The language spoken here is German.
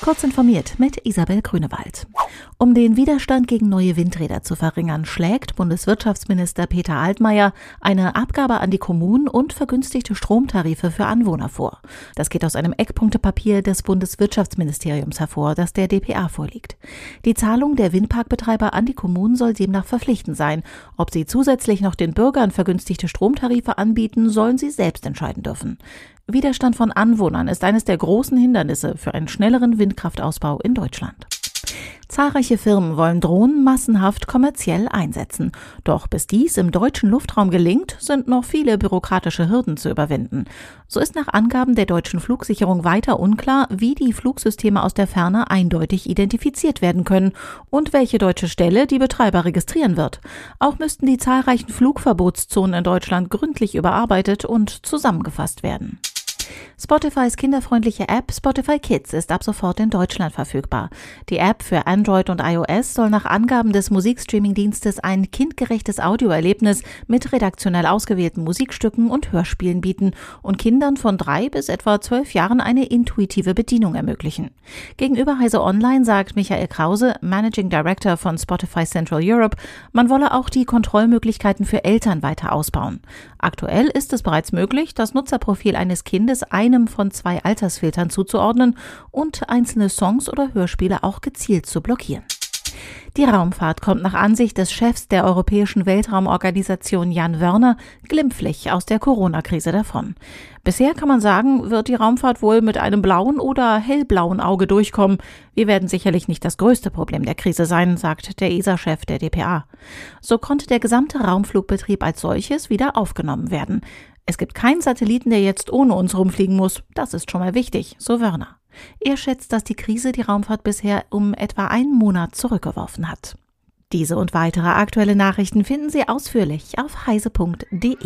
Kurz informiert mit Isabel Grünewald. Um den Widerstand gegen neue Windräder zu verringern, schlägt Bundeswirtschaftsminister Peter Altmaier eine Abgabe an die Kommunen und vergünstigte Stromtarife für Anwohner vor. Das geht aus einem Eckpunktepapier des Bundeswirtschaftsministeriums hervor, das der DPA vorliegt. Die Zahlung der Windparkbetreiber an die Kommunen soll demnach verpflichtend sein. Ob sie zusätzlich noch den Bürgern vergünstigte Stromtarife anbieten, sollen sie selbst entscheiden dürfen. Widerstand von Anwohnern ist eines der großen Hindernisse für einen schnelleren Windkraftausbau in Deutschland. Zahlreiche Firmen wollen Drohnen massenhaft kommerziell einsetzen. Doch bis dies im deutschen Luftraum gelingt, sind noch viele bürokratische Hürden zu überwinden. So ist nach Angaben der deutschen Flugsicherung weiter unklar, wie die Flugsysteme aus der Ferne eindeutig identifiziert werden können und welche deutsche Stelle die Betreiber registrieren wird. Auch müssten die zahlreichen Flugverbotszonen in Deutschland gründlich überarbeitet und zusammengefasst werden. Spotifys kinderfreundliche App Spotify Kids ist ab sofort in Deutschland verfügbar. Die App für Android und iOS soll nach Angaben des Musikstreaming-Dienstes ein kindgerechtes Audioerlebnis mit redaktionell ausgewählten Musikstücken und Hörspielen bieten und Kindern von drei bis etwa zwölf Jahren eine intuitive Bedienung ermöglichen. Gegenüber Heise Online sagt Michael Krause, Managing Director von Spotify Central Europe, man wolle auch die Kontrollmöglichkeiten für Eltern weiter ausbauen. Aktuell ist es bereits möglich, das Nutzerprofil eines Kindes einem von zwei Altersfiltern zuzuordnen und einzelne Songs oder Hörspiele auch gezielt zu blockieren. Die Raumfahrt kommt nach Ansicht des Chefs der Europäischen Weltraumorganisation Jan Wörner glimpflich aus der Corona-Krise davon. Bisher kann man sagen, wird die Raumfahrt wohl mit einem blauen oder hellblauen Auge durchkommen. Wir werden sicherlich nicht das größte Problem der Krise sein, sagt der ESA-Chef der DPA. So konnte der gesamte Raumflugbetrieb als solches wieder aufgenommen werden. Es gibt keinen Satelliten, der jetzt ohne uns rumfliegen muss. Das ist schon mal wichtig, so Wörner. Er schätzt, dass die Krise die Raumfahrt bisher um etwa einen Monat zurückgeworfen hat. Diese und weitere aktuelle Nachrichten finden Sie ausführlich auf heise.de.